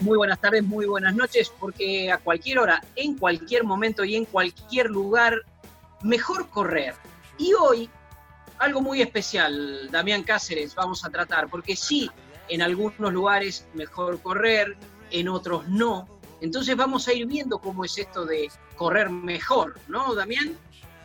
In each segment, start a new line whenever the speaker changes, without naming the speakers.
Muy buenas tardes, muy buenas noches, porque a cualquier hora, en cualquier momento y en cualquier lugar, mejor correr. Y hoy, algo muy especial, Damián Cáceres, vamos a tratar, porque sí, en algunos lugares mejor correr, en otros no. Entonces vamos a ir viendo cómo es esto de correr mejor, ¿no, Damián?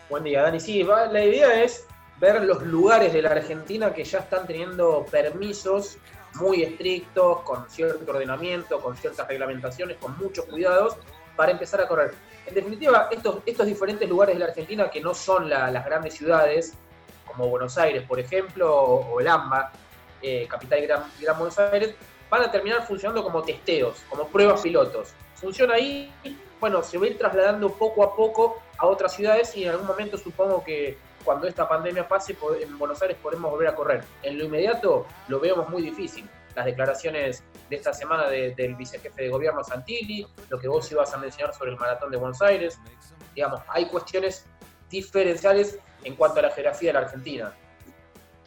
Buen día, Dani. Sí, la idea es ver los lugares de la Argentina que ya están teniendo permisos muy estrictos, con cierto ordenamiento, con ciertas reglamentaciones, con muchos cuidados, para empezar a correr. En definitiva, estos, estos diferentes lugares de la Argentina que no son las grandes ciudades, como Buenos Aires, por ejemplo, o, el AMBA, eh, capital gran, gran Buenos Aires, van a terminar funcionando como testeos, como pruebas pilotos. Funciona ahí, bueno, se va ir trasladando poco a poco a otras ciudades y en algún momento supongo que cuando esta pandemia pase, en Buenos Aires podemos volver a correr. En lo inmediato lo vemos muy difícil. Las declaraciones de esta semana del vicejefe de gobierno Santilli, lo que vos ibas a mencionar sobre el maratón de Buenos Aires, digamos, hay cuestiones diferenciales en cuanto a la geografía de la Argentina.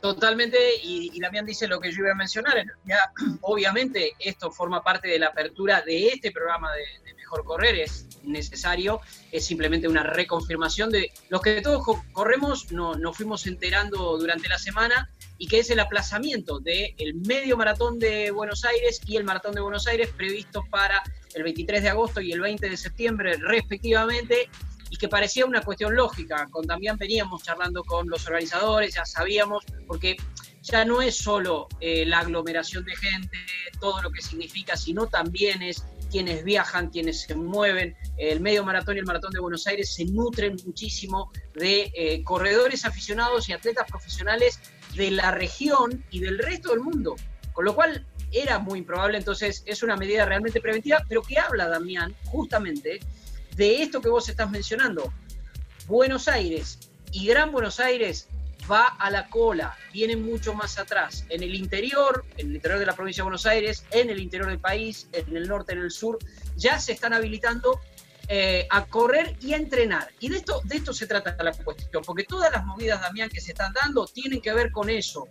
Totalmente, y, también dice lo que yo iba a mencionar. Ya, obviamente, esto forma parte de la apertura de este programa de, Mejor Correr, es necesario, es simplemente una reconfirmación de los que todos corremos, no, nos fuimos enterando durante la semana, y que es el aplazamiento del medio maratón de Buenos Aires y el maratón de Buenos Aires previstos para el 23 de agosto y el 20 de septiembre respectivamente y que parecía una cuestión lógica. Con también veníamos charlando con los organizadores, ya sabíamos, porque ya no es solo eh, la aglomeración de gente, todo lo que significa, sino también es quienes viajan, quienes se mueven. El medio maratón y el maratón de Buenos Aires se nutren muchísimo de eh, corredores aficionados y atletas profesionales de la región y del resto del mundo. Con lo cual era muy improbable, entonces es una medida realmente preventiva, pero que habla, Damián, justamente de esto que vos estás mencionando. Buenos Aires y Gran Buenos Aires va a la cola, viene mucho más atrás. En el interior, en el interior de la provincia de Buenos Aires, en el interior del país, en el norte, en el sur, ya se están habilitando eh, a correr y a entrenar. Y de esto, de esto se trata la cuestión, porque todas las movidas, Damián, que se están dando tienen que ver con eso.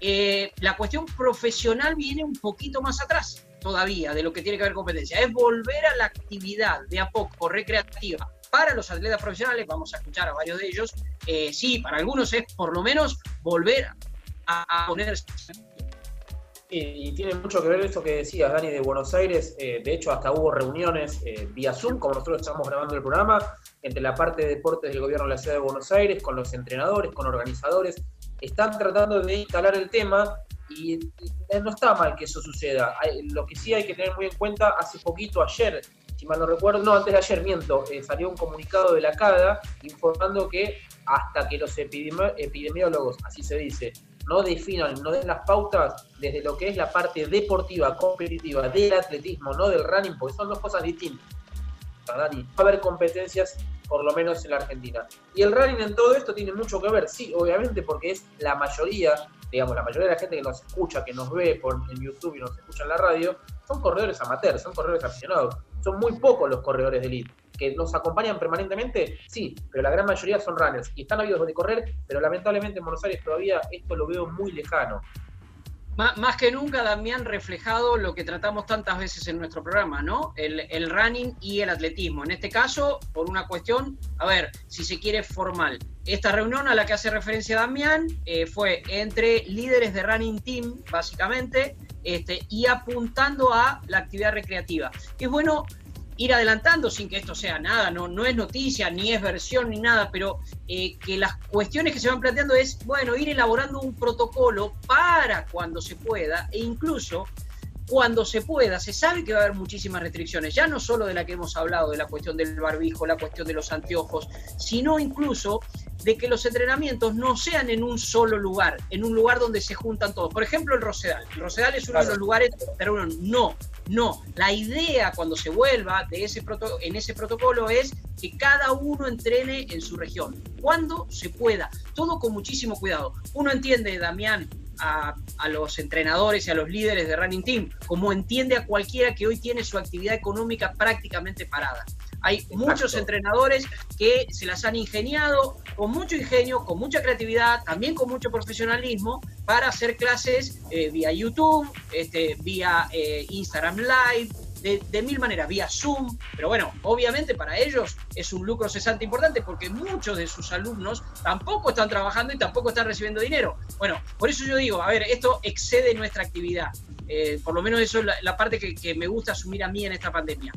Eh, la cuestión profesional viene un poquito más atrás todavía de lo que tiene que ver competencia. Es volver a la actividad de a poco recreativa para los atletas profesionales, vamos a escuchar a varios de ellos, eh, sí, para algunos es por lo menos volver a, a ponerse
y, tiene mucho que ver esto que decías, Dani, de Buenos Aires. Eh, de hecho, hasta hubo reuniones eh, vía Zoom, como nosotros estamos grabando el programa, entre la parte de deportes del gobierno de la ciudad de Buenos Aires, con los entrenadores, con organizadores. Están tratando de instalar el tema y, no está mal que eso suceda. lo que sí hay que tener muy en cuenta, hace poquito, ayer, mal no recuerdo, no, antes de ayer, miento, eh, salió un comunicado de la CADA informando que hasta que los epidemiólogos, así se dice, no definan, no den las pautas desde lo que es la parte deportiva, competitiva del atletismo, no del running, porque son dos cosas distintas. Va a haber competencias, por lo menos en la Argentina. Y el running en todo esto tiene mucho que ver, sí, obviamente, porque es la mayoría, digamos, la mayoría de la gente que nos escucha, que nos ve por, en YouTube y nos escucha en la radio, son corredores amateurs, son corredores aficionados. Son muy pocos los corredores de elite que nos acompañan permanentemente, sí, pero la gran mayoría son runners y están habidos de correr, pero lamentablemente en Buenos Aires todavía esto lo veo muy lejano.
Más que nunca, Damián, reflejado lo que tratamos tantas veces en nuestro programa, ¿no? El, running y el atletismo. En este caso, por una cuestión, a ver, si se quiere formal. Esta reunión a la que hace referencia Damián eh, fue entre líderes de running team, básicamente, este, y apuntando a la actividad recreativa. Es bueno ir adelantando sin que esto sea nada, no, no es noticia, ni es versión, ni nada, pero eh, que las cuestiones que se van planteando es, bueno, ir elaborando un protocolo para cuando se pueda e incluso cuando se pueda, se sabe que va a haber muchísimas restricciones, ya no solo de la que hemos hablado, de la cuestión del barbijo, la cuestión de los anteojos, sino incluso de que los entrenamientos no sean en un solo lugar, en un lugar donde se juntan todos. Por ejemplo, el Rosedal. El Rosedal es uno de los lugares, pero no, no. La idea cuando se vuelva de ese en ese protocolo es que cada uno entrene en su región, cuando se pueda, todo con muchísimo cuidado. Uno entiende, Damián, a, los entrenadores y a los líderes de Running Team, como entiende a cualquiera que hoy tiene su actividad económica prácticamente parada. Hay muchos entrenadores que se las han ingeniado con mucho ingenio, con mucha creatividad, también con mucho profesionalismo para hacer clases eh, vía YouTube, este, vía eh, Instagram Live, de, mil maneras, vía Zoom, pero bueno, obviamente para ellos es un lucro cesante importante porque muchos de sus alumnos tampoco están trabajando y tampoco están recibiendo dinero. Bueno, por eso yo digo, a ver, esto excede nuestra actividad. Eh, por lo menos eso es la, parte que, me gusta asumir a mí en esta pandemia.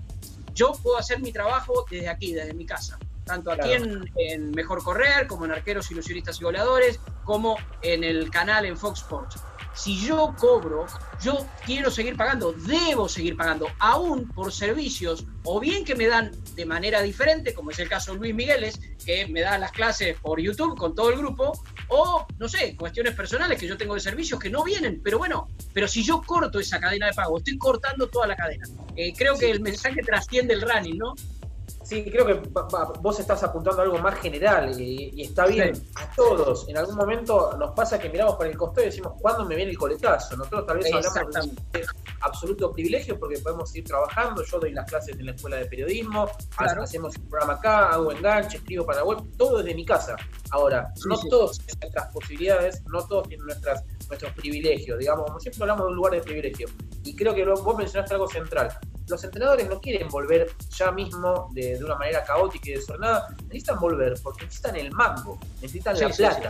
Yo puedo hacer mi trabajo desde aquí, desde mi casa. Tanto aquí en, en, Mejor Correr, como en Arqueros, Ilusionistas y Goleadores, como en el canal en Fox Sports. Si yo cobro, yo quiero seguir pagando, debo seguir pagando, aún por servicios, o bien que me dan de manera diferente, como es el caso de Luis Migueles, que me da las clases por YouTube con todo el grupo, o no sé, cuestiones personales que yo tengo de servicios que no vienen, pero bueno, pero si yo corto esa cadena de pago, estoy cortando toda la cadena. Eh, creo que el mensaje trasciende el running, ¿no?
Sí, creo que vos estás apuntando a algo más general y, está bien. A todos, en algún momento nos pasa que miramos por el costado y decimos, ¿cuándo me viene el coletazo? Nosotros tal vez hablamos de absoluto privilegio porque podemos seguir trabajando. Yo doy las clases en la escuela de periodismo, hacemos un programa acá, hago enganche, escribo para la web, todo desde mi casa. Ahora, no todos tienen nuestras posibilidades, no todos tienen nuestras, nuestros privilegios. Digamos, como siempre hablamos de un lugar de privilegio. Y creo que vos mencionaste algo central los entrenadores no quieren volver ya mismo de, una manera caótica y desordenada, necesitan volver porque necesitan el mango, necesitan la plata.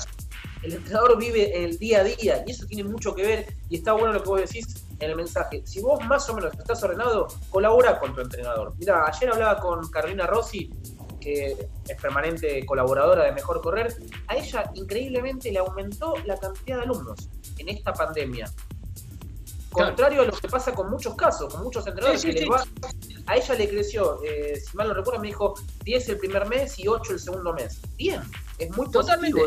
el entrenador vive el día a día y eso tiene mucho que ver y está bueno lo que vos decís en el mensaje. Si vos más o menos estás ordenado, colabora con tu entrenador. Mira, ayer hablaba con Carolina Rossi, que es permanente colaboradora de Mejor Correr, a ella increíblemente le aumentó la cantidad de alumnos en esta pandemia. Contrario a lo que pasa con muchos casos, con muchos entrenadores que va, a ella le creció, eh, si mal no recuerdo, me dijo 10 el primer mes y 8 el segundo mes. Bien, es muy
Totalmente.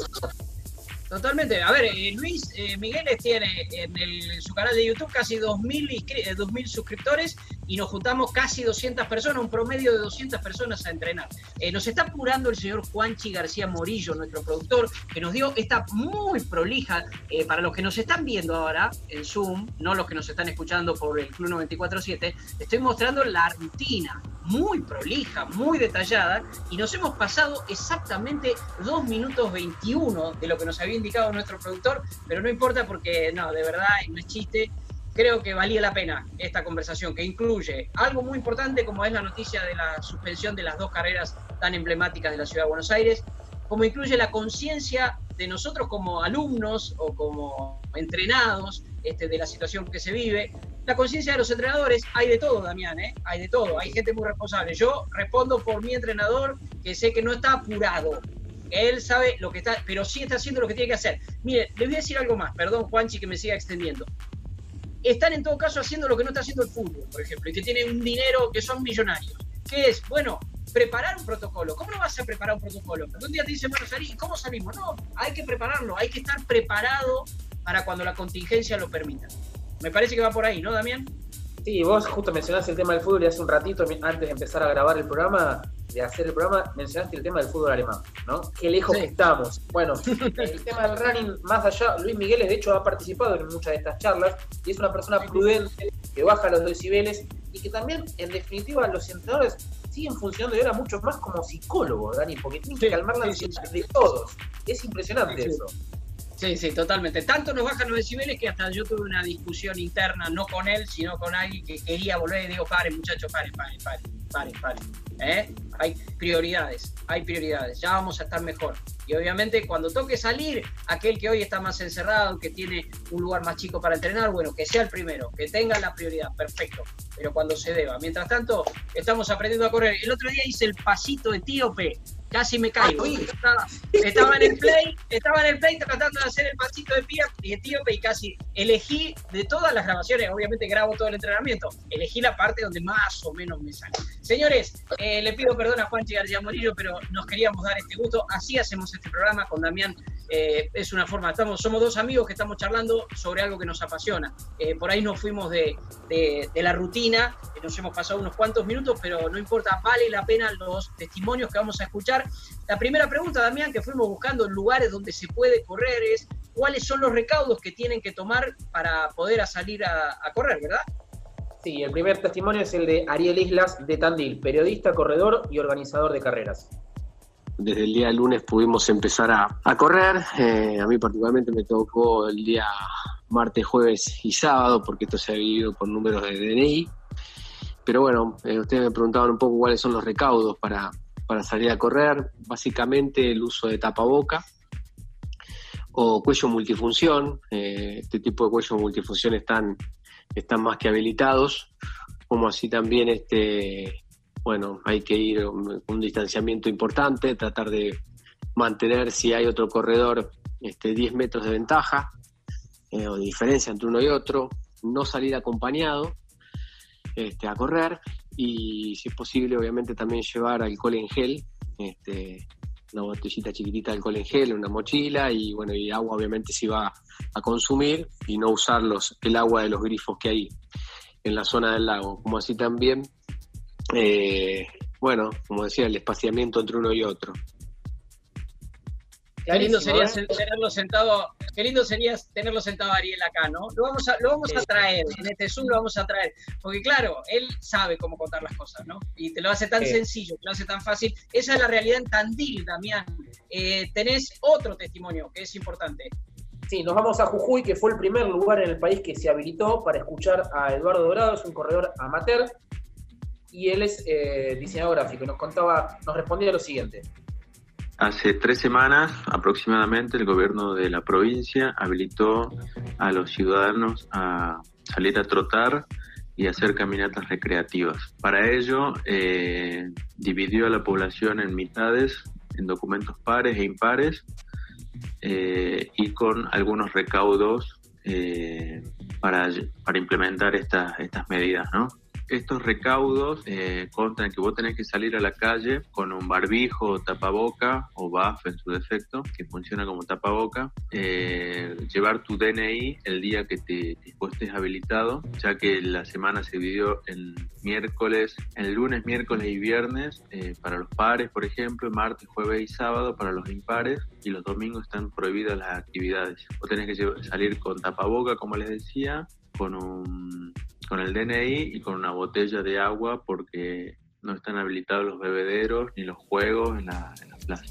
Totalmente. A ver, eh, Luis eh, Migueles tiene en, su canal de YouTube casi 2.000, 2000 suscriptores y nos juntamos casi 200 personas, un promedio de 200 personas a entrenar. Eh, nos está apurando el señor Juanchi García Morillo, nuestro productor, que nos dio esta muy prolija, eh, para los que nos están viendo ahora en Zoom, no los que nos están escuchando por el Club 94.7, estoy mostrando la rutina muy prolija, muy detallada, y nos hemos pasado exactamente 2 minutos 21 de lo que nos había indicado nuestro productor, pero no importa porque, no, de verdad, no es chiste, creo que valía la pena esta conversación, que incluye algo muy importante como es la noticia de la suspensión de las dos carreras tan emblemáticas de la Ciudad de Buenos Aires, como incluye la conciencia de nosotros como alumnos o como entrenados este, de la situación que se vive, la conciencia de los entrenadores, hay de todo, Damián, ¿eh? hay de todo, hay gente muy responsable. Yo respondo por mi entrenador, que sé que no está apurado, él sabe lo que está, pero sí está haciendo lo que tiene que hacer. Mire, le voy a decir algo más, perdón Juanchi que me siga extendiendo están en todo caso haciendo lo que no está haciendo el fútbol, por ejemplo, y que tienen un dinero que son millonarios. ¿Qué es? Bueno, preparar un protocolo. ¿Cómo no vas a preparar un protocolo? Porque un día te dicen, bueno, salí, ¿cómo salimos? No, hay que prepararlo, hay que estar preparado para cuando la contingencia lo permita. Me parece que va por ahí, ¿no, Damián?
Sí, vos justo mencionaste el tema del fútbol y hace un ratito, antes de empezar a grabar el programa, de hacer el programa, mencionaste el tema del fútbol alemán, ¿no? Qué lejos estamos. Bueno, el tema del running, más allá, Luis Migueles de hecho ha participado en muchas de estas charlas y es una persona prudente que baja los decibeles y que también, en definitiva, los entrenadores siguen funcionando y ahora mucho más como psicólogos, Dani, porque tienen que calmar la ansiedad de todos. Es impresionante eso.
Sí, sí, totalmente. Tanto nos bajan los decibeles que hasta yo tuve una discusión interna, no con él, sino con alguien que quería volver y digo, paren, muchachos, paren, paren, paren, paren, paren. ¿Eh? Hay prioridades, hay prioridades. Ya vamos a estar mejor. Y obviamente cuando toque salir, aquel que hoy está más encerrado, que tiene un lugar más chico para entrenar, bueno, que sea el primero, que tenga la prioridad, perfecto. Pero cuando se deba. Mientras tanto, estamos aprendiendo a correr. El otro día hice el pasito etíope casi me caigo. Estaba, en el play, estaba en el play tratando de hacer el pasito de pie y etíope y casi elegí de todas las grabaciones, obviamente grabo todo el entrenamiento, elegí la parte donde más o menos me sale. Señores, eh, le pido perdón a Juanchi García Morillo, pero nos queríamos dar este gusto. Así hacemos este programa con Damián. Eh, es una forma, estamos, somos dos amigos que estamos charlando sobre algo que nos apasiona. Eh, por ahí nos fuimos de, de, la rutina, nos hemos pasado unos cuantos minutos, pero no importa, vale la pena los testimonios que vamos a escuchar la primera pregunta, Damián, que fuimos buscando en lugares donde se puede correr es cuáles son los recaudos que tienen que tomar para poder salir a, correr, ¿verdad?
Sí, el primer testimonio es el de Ariel Islas de Tandil, periodista, corredor y organizador de carreras.
Desde el día lunes pudimos empezar a, correr. Eh, a mí particularmente me tocó el día martes, jueves y sábado, porque esto se ha vivido por números de DNI. Pero bueno, eh, ustedes me preguntaban un poco cuáles son los recaudos para, salir a correr, básicamente el uso de tapaboca o cuello multifunción. Eh, este tipo de cuello multifunción están, están más que habilitados, como así también este, bueno, hay que ir un distanciamiento importante, tratar de mantener si hay otro corredor este, 10 metros de ventaja eh, o de diferencia entre uno y otro, no salir acompañado este, a correr y si es posible obviamente también llevar alcohol en gel, este, una botellita chiquitita de alcohol en gel, una mochila y bueno, y agua obviamente si va a consumir y no usar los, el agua de los grifos que hay en la zona del lago, como así también, eh, bueno, como decía, el espaciamiento entre uno y otro.
Qué lindo sería ¿eh? tenerlo sentado, qué lindo sería tenerlo sentado Ariel acá, ¿no? Lo vamos a, lo vamos a traer, en este Zoom lo vamos a traer, porque claro, él sabe cómo contar las cosas, ¿no? Y te lo hace tan sencillo, te lo hace tan fácil. Esa es la realidad en Tandil, Damián. Eh, tenés otro testimonio que es importante.
Sí, nos vamos a Jujuy, que fue el primer lugar en el país que se habilitó para escuchar a Eduardo Dorado, es un corredor amateur, y él es eh, diseñador gráfico. Nos contaba, nos respondía lo siguiente.
Hace tres semanas aproximadamente el gobierno de la provincia habilitó a los ciudadanos a salir a trotar y hacer caminatas recreativas. Para ello eh, dividió a la población en mitades, en documentos pares e impares eh, y con algunos recaudos eh, para, implementar estas, estas medidas. ¿no? Estos recaudos eh, que vos tenés que salir a la calle con un barbijo o tapaboca o BAF en su defecto, que funciona como tapaboca, eh, llevar tu DNI el día que te, estés habilitado, ya que la semana se dividió en miércoles, en lunes, miércoles y viernes eh, para los pares, por ejemplo, martes, jueves y sábado para los impares y los domingos están prohibidas las actividades. Vos tenés que salir con tapaboca, como les decía, con un con el DNI y con una botella de agua porque no están habilitados los bebederos ni los juegos en la, plaza.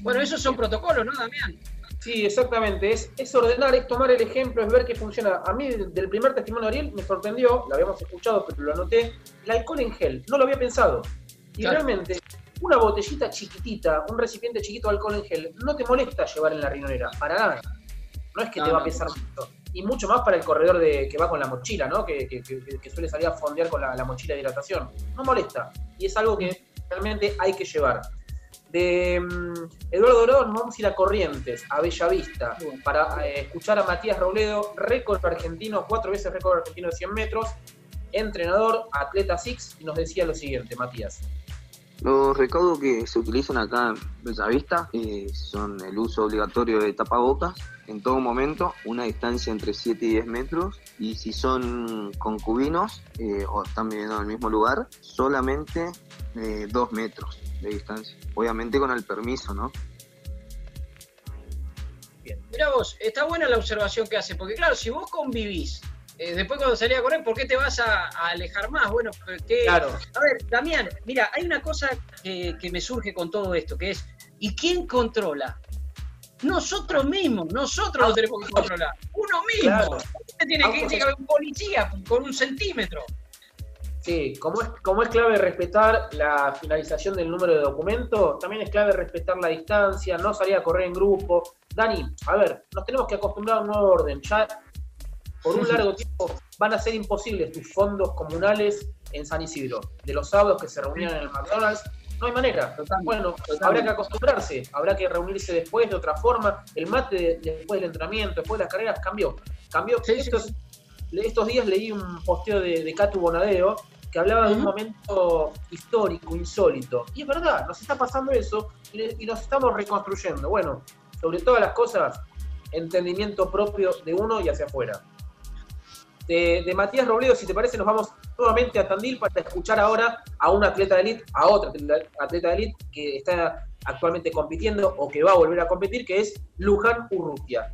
Bueno, esos son protocolos, ¿no, Damián?
Sí, exactamente. Es, es ordenar, es tomar el ejemplo, es ver qué funciona. A mí, del primer testimonio de Ariel, me sorprendió, lo habíamos escuchado, pero lo anoté, el alcohol en gel. No lo había pensado. Y realmente, una botellita chiquitita, un recipiente chiquito de alcohol en gel, no te molesta llevar en la riñonera, para nada. No es que te va a pesar mucho y mucho más para el corredor de, que va con la mochila, ¿no? Que, suele salir a fondear con la, mochila de hidratación. No molesta. Y es algo que realmente hay que llevar. De mm, Eduardo Dorado nos vamos a ir a Corrientes, a Bellavista, para eh, escuchar a Matías Robledo, récord argentino, cuatro veces récord argentino de 100 metros, entrenador, atleta Six, y nos decía lo siguiente, Matías.
Los recaudos que se utilizan acá en Bellavista eh, son el uso obligatorio de tapabocas en todo momento, una distancia entre 7 y 10 metros, y si son concubinos eh, o están viviendo en el mismo lugar, solamente 2 eh, metros de distancia. Obviamente con el permiso, ¿no?
Bien. Mira vos, está buena la observación que hace, porque claro, si vos convivís eh, después cuando salís a correr, ¿por qué te vas a, alejar más? Bueno, porque... Claro. A ver, Damián, mira, hay una cosa que, me surge con todo esto, que es, ¿y quién controla? Nosotros mismos, nosotros lo tenemos que controlar. Uno mismo. Claro. tiene que llegar un policía con un centímetro.
Sí, como es, como es clave respetar la finalización del número de documento, también es clave respetar la distancia, no salir a correr en grupo. Dani, a ver, nos tenemos que acostumbrar a un nuevo orden. Ya por un largo tiempo van a ser imposibles tus fondos comunales en San Isidro. De los sábados que se reunían en el McDonald's, no hay manera. bueno, habrá que acostumbrarse, habrá que reunirse después de otra forma. El mate después del entrenamiento, después de las carreras, cambió. Cambió. estos, estos, días leí un posteo de, de Catu Bonadeo que hablaba de un momento histórico, insólito. Y es verdad, nos está pasando eso y nos estamos reconstruyendo. Bueno, sobre todas las cosas, entendimiento propio de uno y hacia afuera. De, Matías Robledo, si te parece, nos vamos nuevamente a Tandil para escuchar ahora a un atleta de élite, a otro atleta de élite que está actualmente compitiendo o que va a volver a competir, que es Luján Urrutia.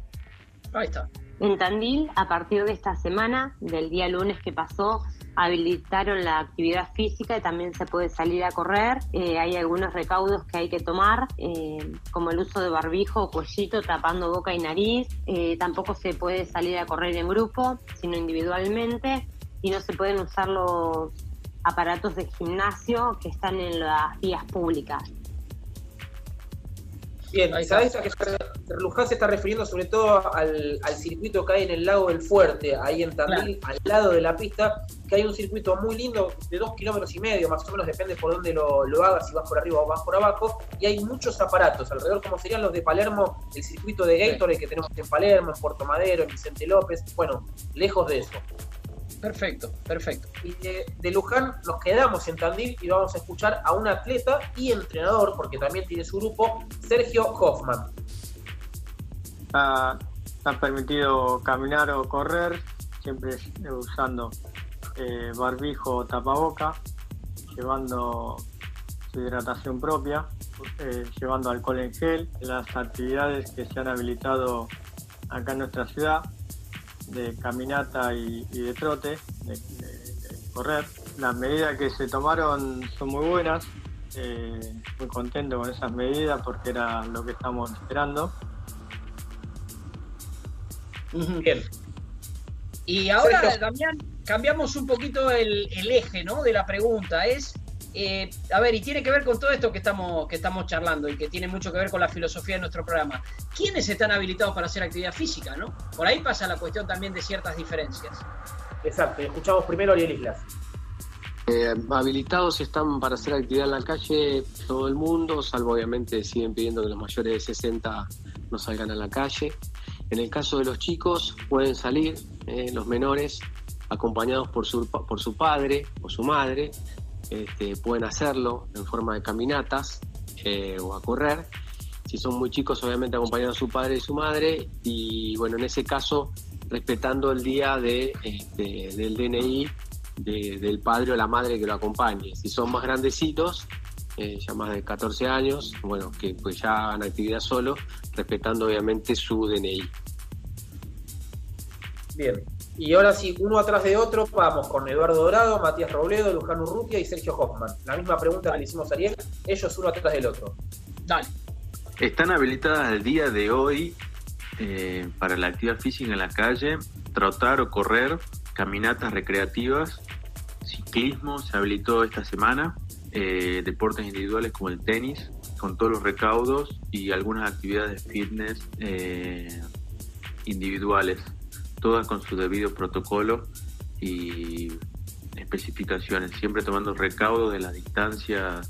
Ahí está.
En Tandil, a partir de esta semana, del día lunes que pasó, habilitaron la actividad física y también se puede salir a correr. Eh, hay algunos recaudos que hay que tomar, eh, como el uso de barbijo o cuellito tapando boca y nariz. Eh, tampoco se puede salir a correr en grupo, sino individualmente. Y no se pueden usar los aparatos de gimnasio que están en las vías públicas.
Bien, ¿sabes a qué Luján se está refiriendo sobre todo al, circuito que hay en el lago del Fuerte, ahí en Tandil, al lado de la pista, que hay un circuito muy lindo de dos kilómetros y medio, más o menos depende por dónde lo, hagas, si vas por arriba o vas por abajo, y hay muchos aparatos alrededor, como serían los de Palermo, el circuito de Gatorade que tenemos en Palermo, en Puerto Madero, en Vicente López, bueno, lejos de eso.
Perfecto, perfecto.
Y de, Luján nos quedamos en Tandil y vamos a escuchar a un atleta y entrenador, porque también tiene su grupo, Sergio Hoffman.
Está, permitido caminar o correr, siempre usando eh, barbijo o tapaboca, llevando su hidratación propia, eh, llevando alcohol en gel, las actividades que se han habilitado acá en nuestra ciudad de caminata y, de trote, de, correr. Las medidas que se tomaron son muy buenas, eh, muy contento con esas medidas porque era lo que estamos esperando.
Bien. Y ahora, Damián, cambiamos un poquito el, el eje ¿no? de la pregunta. Es eh, a ver, y tiene que ver con todo esto que estamos, que estamos charlando y que tiene mucho que ver con la filosofía de nuestro programa. ¿Quiénes están habilitados para hacer actividad física? ¿no? Por ahí pasa la cuestión también de ciertas diferencias.
Exacto, escuchamos primero a Ariel Islas.
Eh, habilitados están para hacer actividad en la calle todo el mundo, salvo obviamente siguen pidiendo que los mayores de 60 no salgan a la calle. En el caso de los chicos, pueden salir eh, los menores acompañados por su, por su padre o su madre, este, pueden hacerlo en forma de caminatas eh, o a correr. Si son muy chicos, obviamente acompañando a su padre y su madre. Y bueno, en ese caso, respetando el día de, este, del DNI del padre o la madre que lo acompañe. Si son más grandecitos, eh, ya más de 14 años, bueno, que pues ya hagan actividad solo, respetando obviamente su DNI.
Bien, y ahora sí, uno atrás de otro, vamos con Eduardo Dorado, Matías Robledo, Luján Urrutia y Sergio Hoffman. La misma pregunta que le hicimos a Ariel, ellos uno atrás del otro.
Dale.
Están habilitadas al día de hoy eh, para la actividad física en la calle, trotar o correr, caminatas recreativas, ciclismo se habilitó esta semana, eh, deportes individuales como el tenis, con todos los recaudos y algunas actividades de fitness eh, individuales todas con su debido protocolo y especificaciones, siempre tomando recaudo de la distancia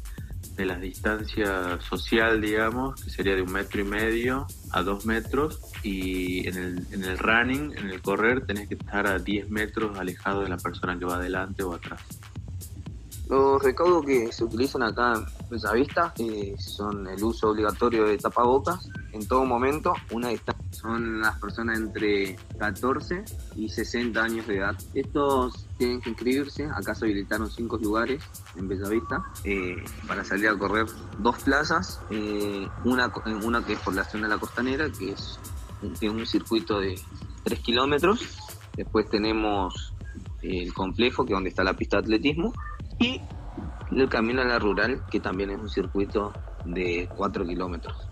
de la distancia social, digamos, que sería de un metro y medio a dos metros, y en el, en el running, en el correr, tenés que estar a 10 metros alejado de la persona que va adelante o atrás.
Los recaudos que se utilizan acá en Bellavista eh, son el uso obligatorio de tapabocas en todo momento, una distancia. Son las personas entre 14 y 60 años de edad. Estos tienen que inscribirse, acá se habilitaron cinco lugares en Bellavista eh, para salir a correr dos plazas, eh, una, una que es por la zona de la costanera, que es un circuito de 3 kilómetros. Después tenemos el complejo, que es donde está la pista de atletismo y el camino a la rural, que también es un circuito de 4 kilómetros,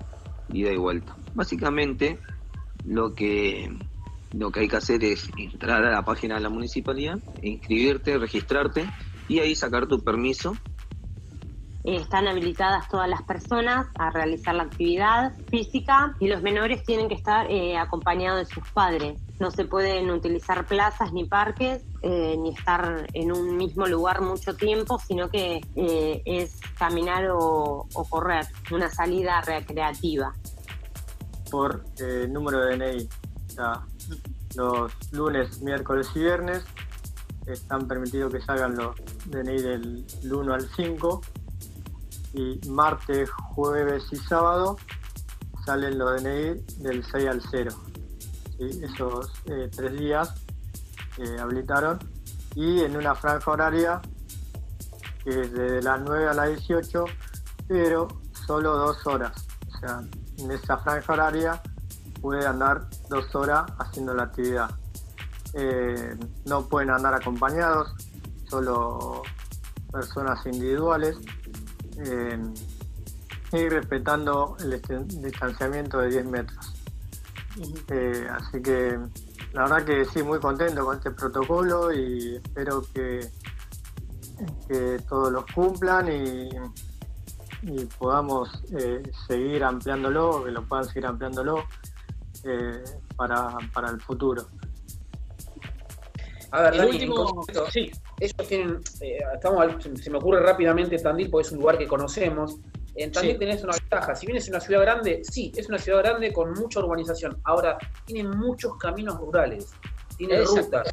ida y vuelta. Básicamente, lo que, lo que hay que hacer es entrar a la página de la municipalidad, inscribirte, registrarte y ahí sacar tu permiso
están habilitadas todas las personas a realizar la actividad física y los menores tienen que estar eh, acompañados de sus padres. No se pueden utilizar plazas ni parques eh, ni estar en un mismo lugar mucho tiempo, sino que es caminar o, correr, una salida recreativa.
Por número de DNI, los lunes, miércoles y viernes están permitidos que salgan los DNI del 1 al 5 y martes, jueves y sábado salen los DNI del 6 al 0. Esos eh, tres días eh, habilitaron y en una franja horaria que es de las 9 a las 18, pero solo dos horas. O sea, en esa franja horaria puede andar dos horas haciendo la actividad. Eh, no pueden andar acompañados, solo personas individuales eh, y respetando el distanciamiento de 10 metros. Eh, así que la verdad que sí, muy contento con este protocolo y espero que, que todos los cumplan y, podamos eh, seguir ampliándolo, que lo puedan seguir ampliándolo eh, para, para el futuro.
A ver, el último, sí. Ellos tienen, eh, estamos, se me ocurre rápidamente Tandil porque es un lugar que conocemos. En Tandil tenés una ventaja, si bien es una ciudad grande, sí, es una ciudad grande con mucha urbanización. Ahora, tienen muchos caminos rurales, tiene rutas.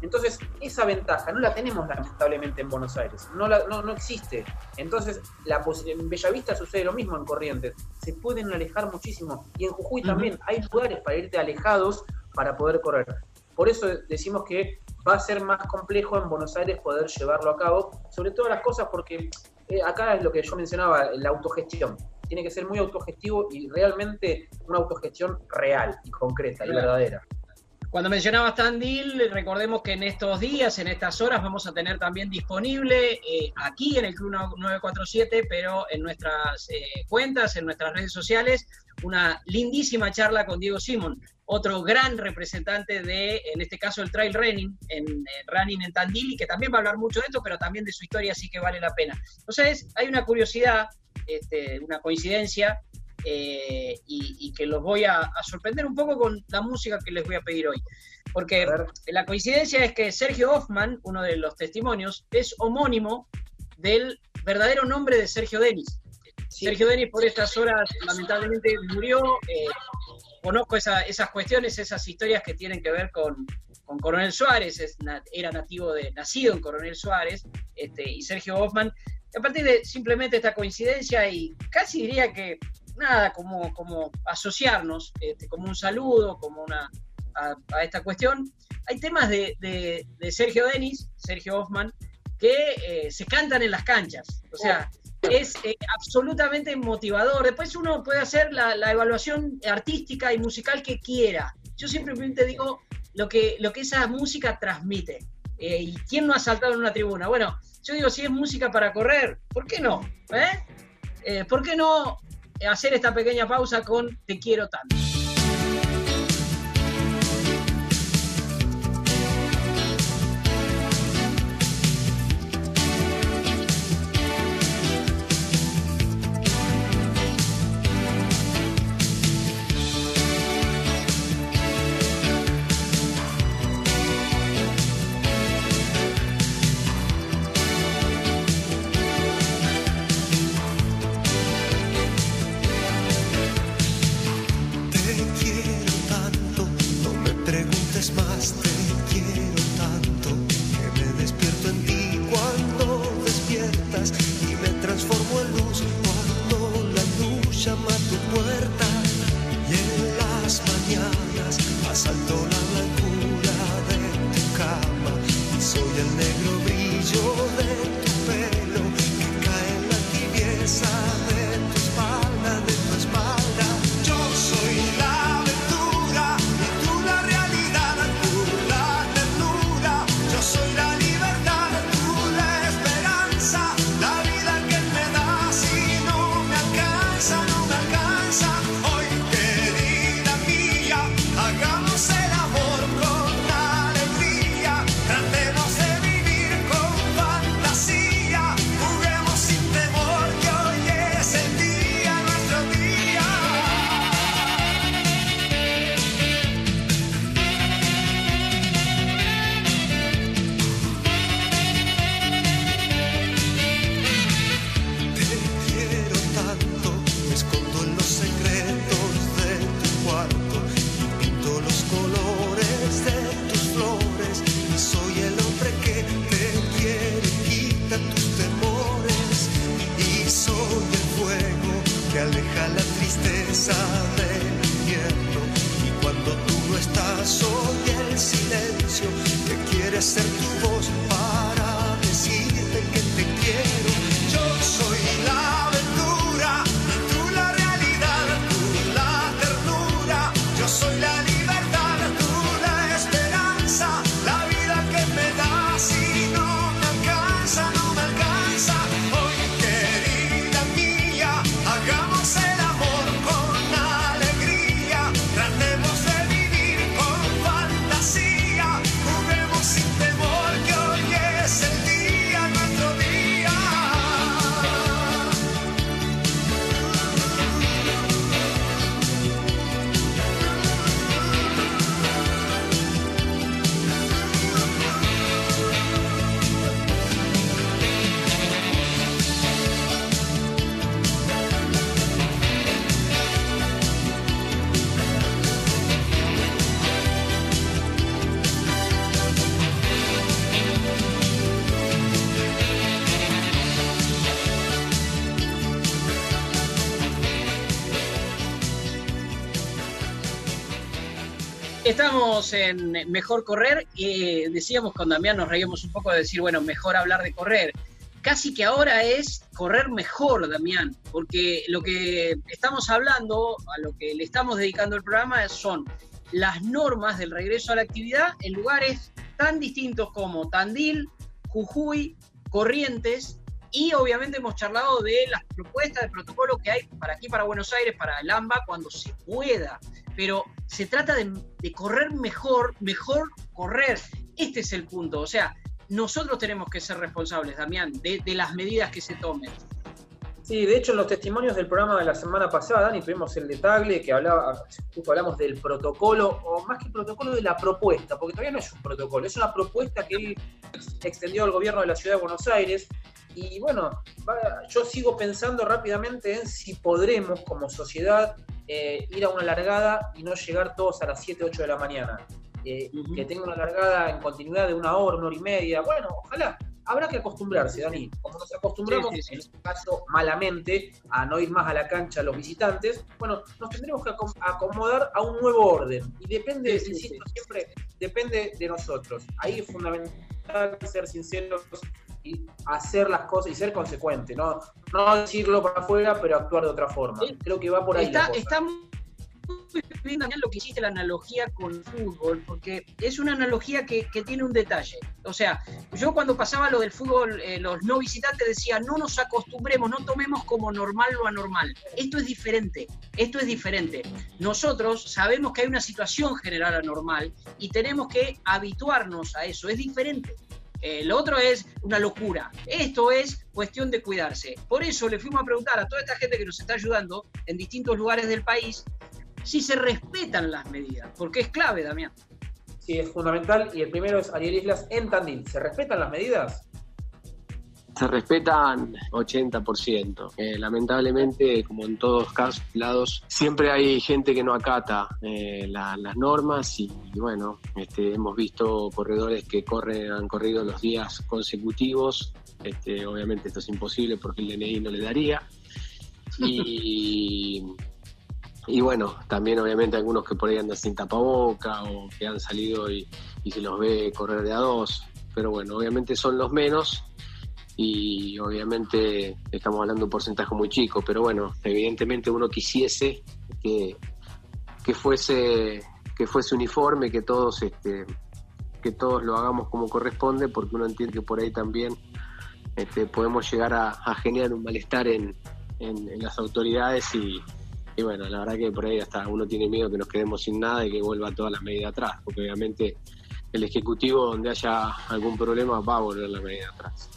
Entonces, esa ventaja no la tenemos lamentablemente en Buenos Aires, no, no, no existe. Entonces, la en Bellavista sucede lo mismo en Corrientes, se pueden alejar muchísimo. Y en Jujuy también hay lugares para irte alejados para poder correr. Por eso decimos que va a ser más complejo en Buenos Aires poder llevarlo a cabo, sobre todas las cosas porque eh, acá es lo que yo mencionaba, la autogestión. Tiene que ser muy autogestivo y realmente una autogestión real y concreta y verdadera.
Cuando mencionabas Tandil, recordemos que en estos días, en estas horas, vamos a tener también disponible eh, aquí en el Club 947, pero en nuestras eh, cuentas, en nuestras redes sociales, una lindísima charla con Diego Simón, otro gran representante de, en este caso, el trail running, en, running en Tandil, y que también va a hablar mucho de esto, pero también de su historia, así que vale la pena. Entonces, hay una curiosidad, este, una coincidencia eh, y, que los voy a, sorprender un poco con la música que les voy a pedir hoy. Porque la coincidencia es que Sergio Hoffman, uno de los testimonios, es homónimo del verdadero nombre de Sergio Denis. Sergio Denis por estas horas lamentablemente murió. Eh, conozco esas cuestiones, esas historias que tienen que ver con, Coronel Suárez, era nativo de, nacido en Coronel Suárez, este, y Sergio Hoffman. a partir de simplemente esta coincidencia y casi diría que nada, como, como asociarnos, este, como un saludo, como una a, esta cuestión. Hay temas de, Sergio Denis, Sergio Hoffman, que eh, se cantan en las canchas. O sea, es eh, absolutamente motivador. Después uno puede hacer la, evaluación artística y musical que quiera. Yo simplemente digo lo que, lo que esa música transmite. Eh, ¿Y quién no ha saltado en una tribuna? Bueno, yo digo, si es música para correr, ¿por qué no? ¿Por qué no hacer esta pequeña pausa con Te quiero tanto. other En Mejor Correr y decíamos con Damián, nos reíamos un poco de decir, bueno, mejor hablar de correr. Casi que ahora es correr mejor, Damián, porque lo que estamos hablando, a lo que le estamos dedicando el programa son las normas del regreso a la actividad en lugares tan distintos como Tandil, Jujuy, Corrientes y obviamente hemos charlado de las propuestas de protocolo que hay para aquí, para Buenos Aires, para el AMBA, cuando se pueda. Pero se trata de, correr mejor, mejor correr. Este es el punto. O sea, nosotros tenemos que ser responsables, Damián, de, de las medidas que se tomen.
Sí, de hecho en los testimonios del programa de la semana pasada, Dani, tuvimos el de Tagle, que hablaba, justo hablamos del protocolo, o más que protocolo, de la propuesta, porque todavía no es un protocolo, es una propuesta que él extendió al gobierno de la ciudad de Buenos Aires. Y bueno, yo sigo pensando rápidamente en si podremos como sociedad eh, ir a una largada y no llegar todos a las 7, 8 de la mañana. Eh. Que tenga una largada en continuidad de una hora, una hora y media. Bueno, ojalá. Habrá que acostumbrarse, Dani. Como nos acostumbramos,
Sí, sí, sí.
en este caso malamente, a no ir más a la cancha los visitantes, bueno, nos tendremos que acom- acomodar a un nuevo orden. Y depende, insisto, siempre depende de nosotros. Ahí es fundamental ser sinceros y hacer las cosas y ser consecuente, ¿no? No decirlo para afuera, pero actuar de otra forma. Creo que va por ahí. la
Está,
cosa.
está muy bien Daniel, lo que hiciste la analogía con el fútbol, porque es una analogía que, que tiene un detalle. O sea, yo cuando pasaba lo del fútbol, eh, los no visitantes decía, no nos acostumbremos, no tomemos como normal lo anormal. Esto es diferente, esto es diferente. Nosotros sabemos que hay una situación general anormal y tenemos que habituarnos a eso, es diferente. Eh, lo otro es una locura. Esto es cuestión de cuidarse. Por eso le fuimos a preguntar a toda esta gente que nos está ayudando en distintos lugares del país si se respetan las medidas, porque es clave, Damián.
Sí, es fundamental. Y el primero es Ariel Islas en Tandil. ¿Se respetan las medidas?
Se respetan 80%. Eh, lamentablemente, como en todos casos, lados, siempre hay gente que no acata eh, la- las normas y, y bueno, este, hemos visto corredores que corren, han corrido los días consecutivos. Este, obviamente esto es imposible porque el DNI no le daría. Y, y bueno, también obviamente algunos que por ahí andan sin tapaboca o que han salido y, y se los ve correr de a dos. Pero bueno, obviamente son los menos y obviamente estamos hablando de un porcentaje muy chico, pero bueno, evidentemente uno quisiese que, que fuese que fuese uniforme, que todos este, que todos lo hagamos como corresponde, porque uno entiende que por ahí también este, podemos llegar a, generar un malestar en, en- en las autoridades y, y bueno, la verdad que por ahí hasta uno tiene miedo que nos quedemos sin nada y que vuelva toda la medida atrás, porque obviamente el Ejecutivo donde haya algún problema va a volver la medida atrás.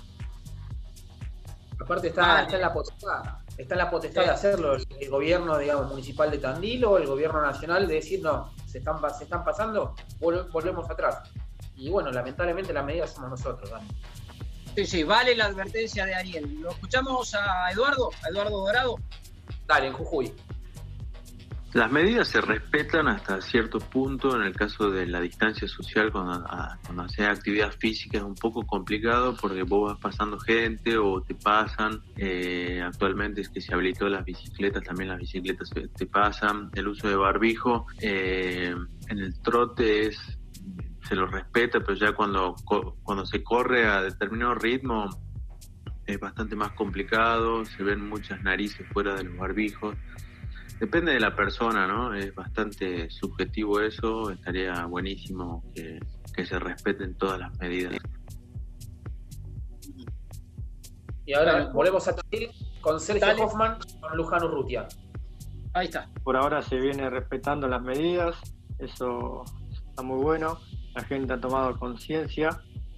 Aparte está, está en la potestad, está en la potestad de hacerlo el, gobierno, digamos, municipal de Tandil o el gobierno nacional de decir, no, se están, se están pasando, vol- volvemos atrás. Y bueno, lamentablemente la medida somos nosotros, Dani.
Sí, sí, vale la advertencia de Ariel. ¿Lo escuchamos a Eduardo? A Eduardo Dorado.
Dale, en Jujuy.
Las medidas se respetan hasta cierto punto. En el caso de la distancia social, cuando, cuando haces actividad física es un poco complicado porque vos vas pasando gente o te pasan. Eh, actualmente es que se habilitó las bicicletas, también las bicicletas te pasan. El uso de barbijo eh, en el trote es se lo respeta, pero ya cuando, cuando se corre a determinado ritmo es bastante más complicado, se ven muchas narices fuera de los barbijos. Depende de la persona, ¿no? Es bastante subjetivo eso, estaría buenísimo que, se respeten todas las medidas.
Y ahora volvemos a con Sergio Hoffman, con Luján Urrutia.
Ahí está.
Por ahora se viene respetando las medidas, eso está muy bueno, la gente ha tomado conciencia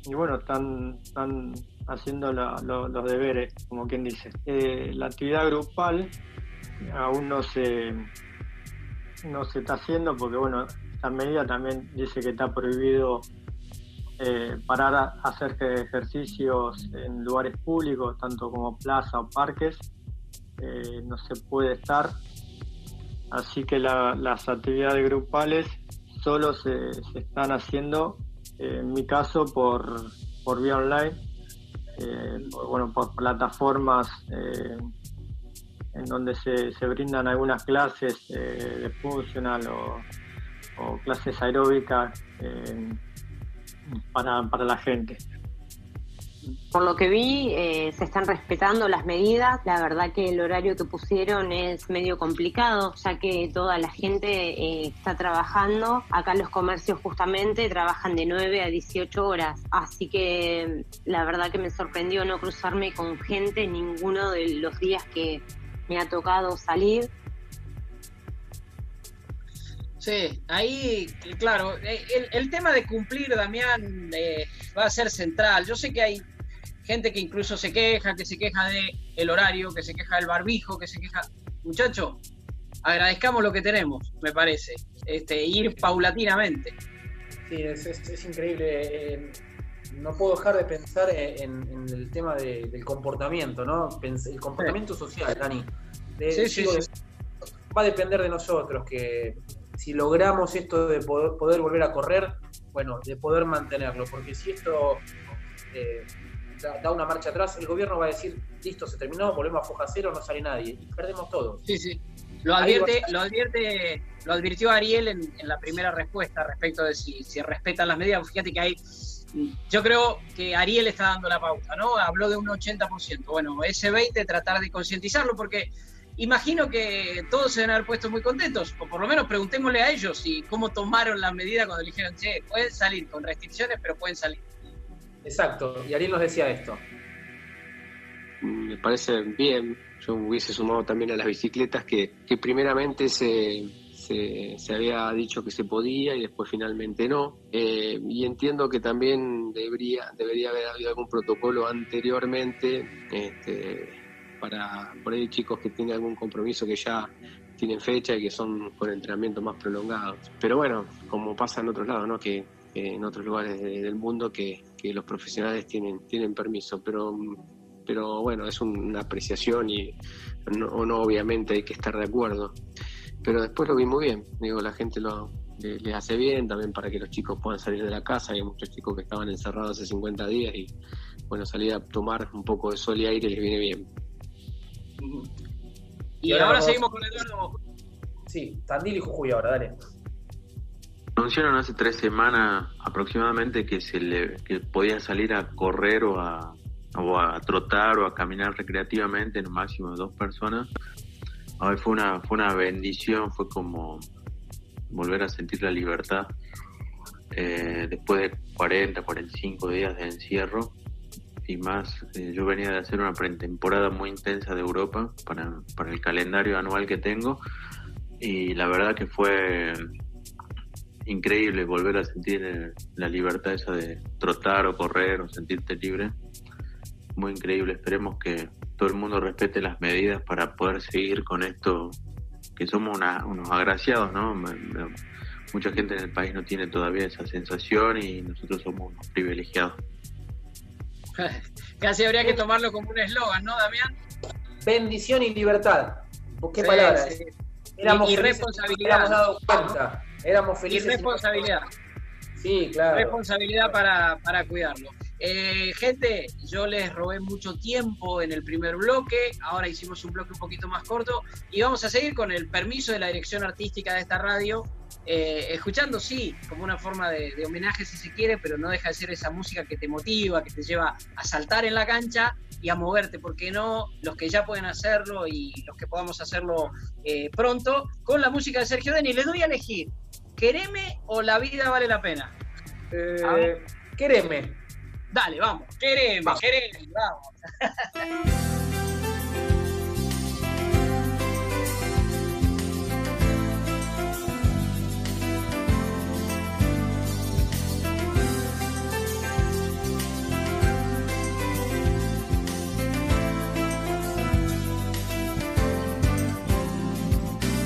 y bueno, están, están haciendo los deberes, como quien dice. Eh, la actividad grupal aún no se, no se está haciendo porque, bueno, esta medida también dice que está prohibido eh, parar a hacer ejercicios en lugares públicos, tanto como plaza o parques. Eh, no se puede estar. Así que las actividades grupales solo se, están haciendo, en mi caso, por, por vía online eh, bueno, por plataformas eh, en donde se, se, brindan algunas clases eh, de funcional o, clases aeróbicas para, para la gente.
Por lo que vi, eh, se están respetando las medidas. La verdad que el horario que pusieron es medio complicado, ya que toda la gente eh, está trabajando. Acá los comercios justamente trabajan de 9 a 18 horas. Así que la verdad que me sorprendió no cruzarme con gente ninguno de los días que me ha tocado salir.
Sí, ahí, claro, eh, el, tema de cumplir, Damián, va a ser central. Yo sé que hay gente que incluso se queja, que se queja de el horario, que se queja del barbijo, que se queja. Muchacho, agradezcamos lo que tenemos, me parece. Este, ir paulatinamente.
Sí, es, increíble. Eh, no puedo dejar de pensar en, el tema del comportamiento, ¿no? El comportamiento social, Dani. sí, sí, va a depender de nosotros que si logramos esto de poder, volver a correr, bueno, de poder mantenerlo, porque si esto eh, da, una marcha atrás, el gobierno va a decir, listo, se terminó, volvemos a foja cero, no sale nadie, y perdemos todo.
Sí, sí. Lo advierte, lo advierte, lo advirtió Ariel en, la primera respuesta respecto de si, si respetan las medidas. Fíjate que hay, yo creo que Ariel está dando la pauta, ¿no? Habló de un 80%. Bueno, ese 20 tratar de concientizarlo, porque imagino que todos se deben haber puesto muy contentos, o por lo menos preguntémosle a ellos y cómo tomaron la medida cuando dijeron, che, pueden salir con restricciones, pero pueden salir.
Exacto, y Ariel nos decía esto.
Me parece bien, yo hubiese sumado también a las bicicletas que, primeramente se, se, había dicho que se podía y después finalmente no. Eh, y entiendo que también debería, debería haber habido algún protocolo anteriormente este, para por ahí chicos que tienen algún compromiso que ya tienen fecha y que son con entrenamiento más prolongado. Pero bueno, como pasa en otros lados, ¿no? que en otros lugares del mundo que, los profesionales tienen, tienen permiso, pero, pero bueno, es una apreciación y no, no, obviamente hay que estar de acuerdo. Pero después lo vi muy bien, digo, la gente lo, les hace bien también para que los chicos puedan salir de la casa. Hay muchos chicos que estaban encerrados hace 50 días y bueno, salir a tomar un poco de sol y aire les viene bien.
Y, ahora, seguimos con Eduardo.
Sí, Tandil y Jujuy ahora, dale.
Anunciaron hace tres semanas aproximadamente que se le que podía salir a correr o a, o a trotar o a caminar recreativamente en un máximo de dos personas. Hoy fue una, fue una bendición, fue como volver a sentir la libertad eh, después de 40, 45 días de encierro y más. Eh, yo venía de hacer una pretemporada muy intensa de Europa para, para el calendario anual que tengo y la verdad que fue increíble volver a sentir eh, la libertad esa de trotar o correr o sentirte libre. Muy increíble. Esperemos que todo el mundo respete las medidas para poder seguir con esto, que somos unos agraciados, ¿no? Mucha gente en el país no tiene todavía esa sensación y nosotros somos unos privilegiados.
Casi habría que tomarlo como un eslogan, ¿no, Damián?
Bendición y libertad. ¿Qué palabras? éramos
y
felices,
responsabilidad.
nos habíamos dado cuenta. Éramos
Y
felices. y-
responsabilidad.
Sí, claro.
responsabilidad para, para cuidarlo. Eh, gente, yo les robé mucho tiempo en el primer bloque, ahora hicimos un bloque un poquito más corto y vamos a seguir con el permiso de la dirección artística de esta radio, eh, escuchando, sí, como una forma de, de homenaje si se quiere, pero no deja de ser esa música que te motiva, que te lleva a saltar en la cancha y a moverte, porque no los que ya pueden hacerlo y los que podamos hacerlo eh, pronto, con la música de Sergio Deni. Les doy a elegir, ¿quereme o la vida vale la pena?
Eh,
A ver.
quereme.
Dale, vamos. Quereme,
Vamos.
quereme, vamos.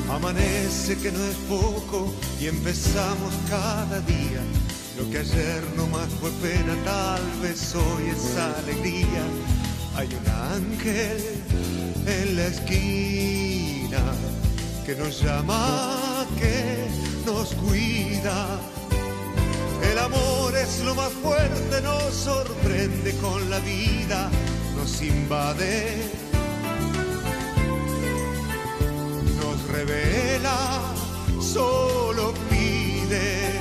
Amanece que no es poco y empezamos cada día. Que ayer no más fue pena, tal vez hoy es alegría. Hay un ángel en la esquina que nos llama, que nos cuida. El amor es lo más fuerte, nos sorprende con la vida, nos invade nos revela, solo pide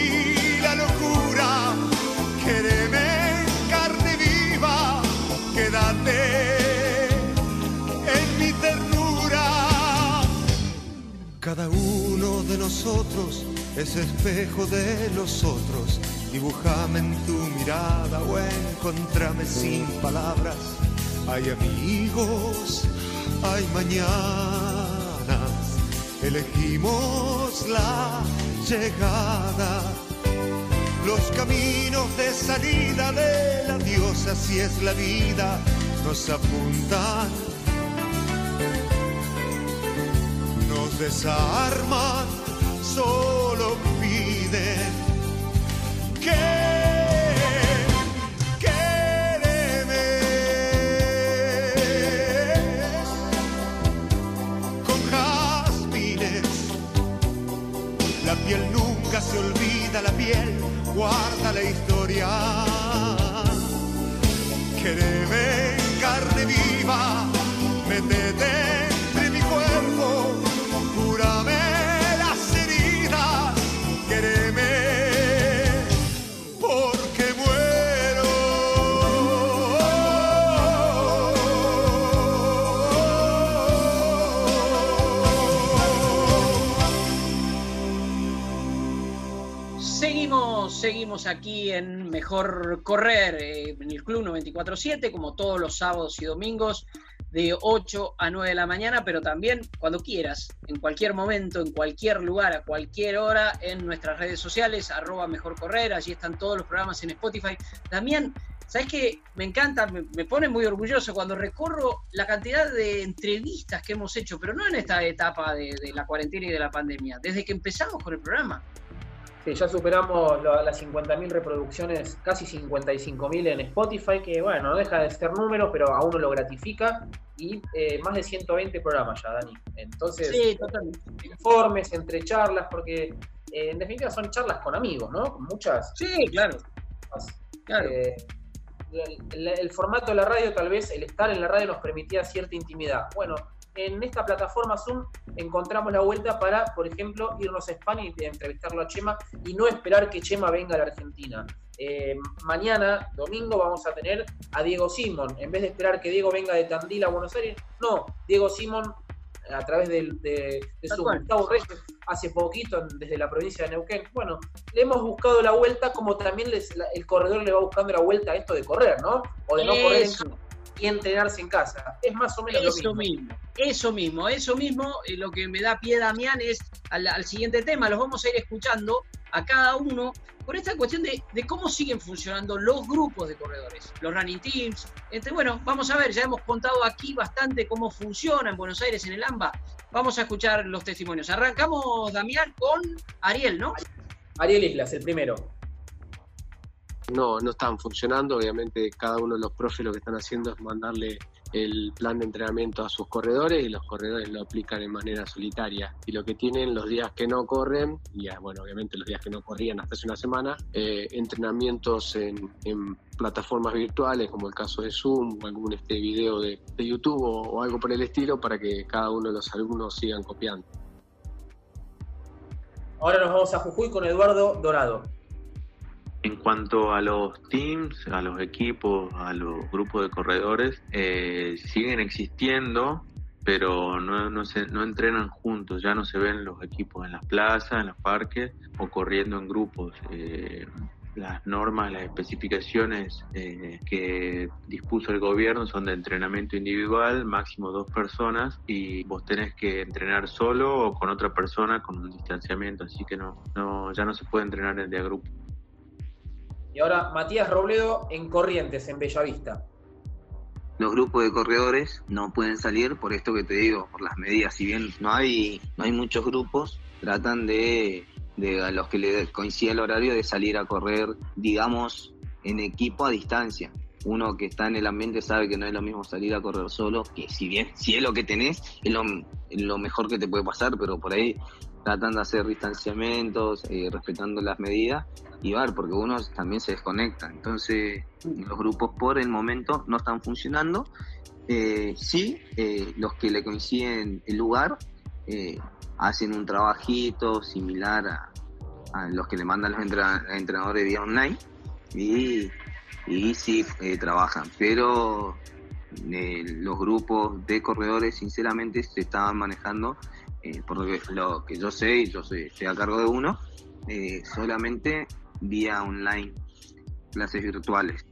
uno de nosotros es espejo de los otros. Dibújame en tu mirada o encontrame sin palabras. Hay amigos, hay mañanas. Elegimos la llegada. Los caminos de salida de la diosa, si es la vida, nos apuntan desarman, solo piden que con. La piel nunca se olvida, la piel guarda la historia. Quéreme en carne viva, métete
Seguimos, aquí en Mejor Correr, eh, en el Club 94.7, como todos los sábados y domingos, de 8 a 9 de la mañana, pero también cuando quieras, en cualquier momento, en cualquier lugar, a cualquier hora, en nuestras redes sociales, arroba Mejor Correr, allí están todos los programas en Spotify. También, ¿sabes qué? Me encanta, me, pone muy orgulloso cuando recorro la cantidad de entrevistas que hemos hecho, pero no en esta etapa de la cuarentena y de la pandemia, desde que empezamos con el programa.
Sí, ya superamos lo- las 50.000 reproducciones, casi 55.000 en Spotify, que bueno, no deja de ser número, pero a uno lo gratifica. Y eh, más de 120 programas ya, Dani. Entonces,
Sí,
informes, entre charlas, porque eh, en definitiva son charlas con amigos, ¿no? Con muchas.
Sí, claro. claro.
Eh, el, el- el formato de la radio, tal vez el estar en la radio nos permitía cierta intimidad. Bueno, en esta plataforma Zoom encontramos la vuelta para, por ejemplo, irnos a España y entrevistarlo a Chema y no esperar que Chema venga a la Argentina. Eh, mañana, domingo, vamos a tener a Diego Simón. En vez de esperar que Diego venga de Tandil a Buenos Aires, no, Diego Simón a través de, su. Gustavo Reyes hace poquito desde la provincia de Neuquén. Bueno, le hemos buscado la vuelta como también les- la- el corredor le va buscando la vuelta a esto de correr, ¿no? O de no correr en. Y entrenarse en casa. Es más o menos
eso
lo mismo.
mismo. Eso mismo, eso mismo, eh, lo que me da pie Damián es al, al siguiente tema, los vamos a ir escuchando a cada uno por esta cuestión de, de cómo siguen funcionando los grupos de corredores, los running teams. Entre, bueno, vamos a ver, ya hemos contado aquí bastante cómo funciona en Buenos Aires en el AMBA. Vamos a escuchar los testimonios. Arrancamos, Damián, con Ariel, ¿no?
Ariel Islas, el primero.
No, no están funcionando. Obviamente cada uno de los profes lo que están haciendo es mandarle el plan de entrenamiento a sus corredores y los corredores lo aplican en manera solitaria. Y lo que tienen los días que no corren, y ah, bueno, obviamente los días que no corrían hasta hace una semana, eh, entrenamientos en, plataformas virtuales como el caso de Zoom o algún este video de, de YouTube o, o algo por el estilo para que cada uno de los alumnos sigan copiando.
Ahora nos vamos a Jujuy con Eduardo Dorado.
En cuanto a los teams, a los equipos, a los grupos de corredores, eh, siguen existiendo, pero no, no, se, no entrenan juntos, ya no se ven los equipos en las plazas, en los parques o corriendo en grupos. Eh, las normas, las especificaciones eh, que dispuso el gobierno son de entrenamiento individual, máximo dos personas, y vos tenés que entrenar solo o con otra persona con un distanciamiento, así que no, no ya no se puede entrenar de a grupo.
Y ahora Matías Robledo en Corrientes, en Bellavista.
Los grupos de corredores no pueden salir por esto que te digo, por las medidas. Si bien no hay, no hay muchos grupos, tratan de, de a los que le coincide el horario de salir a correr, digamos, en equipo a distancia. Uno que está en el ambiente sabe que no es lo mismo salir a correr solo, que si bien, si es lo que tenés, es lo, lo mejor que te puede pasar, pero por ahí tratan de hacer distanciamientos, eh, respetando las medidas y ver, porque uno también se desconecta. Entonces, los grupos por el momento no están funcionando. Eh, sí, eh, los que le coinciden el lugar hacen un trabajito similar a, a los que le mandan los entrenadores vía online y, y sí trabajan, pero los grupos de corredores sinceramente se estaban manejando, eh, por lo que, lo que yo sé, y yo soy, estoy a cargo de uno, eh, solamente vía online, clases virtuales.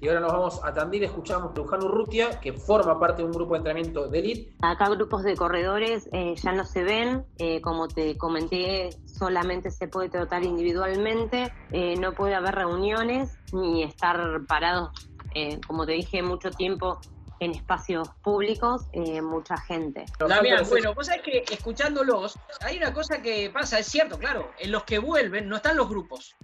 Y ahora nos vamos a Tandil, escuchamos a Luján Urrutia, que forma parte de un grupo de entrenamiento de elite.
Acá grupos de corredores eh, ya no se ven, eh, como te comenté, solamente se puede trotar individualmente, eh, no puede haber reuniones ni estar parados, eh, como te dije, mucho tiempo en espacios públicos, eh, mucha gente.
Damián, bueno, vos sabés que escuchándolos, hay una cosa que pasa, es cierto, claro, en los que vuelven no están los grupos.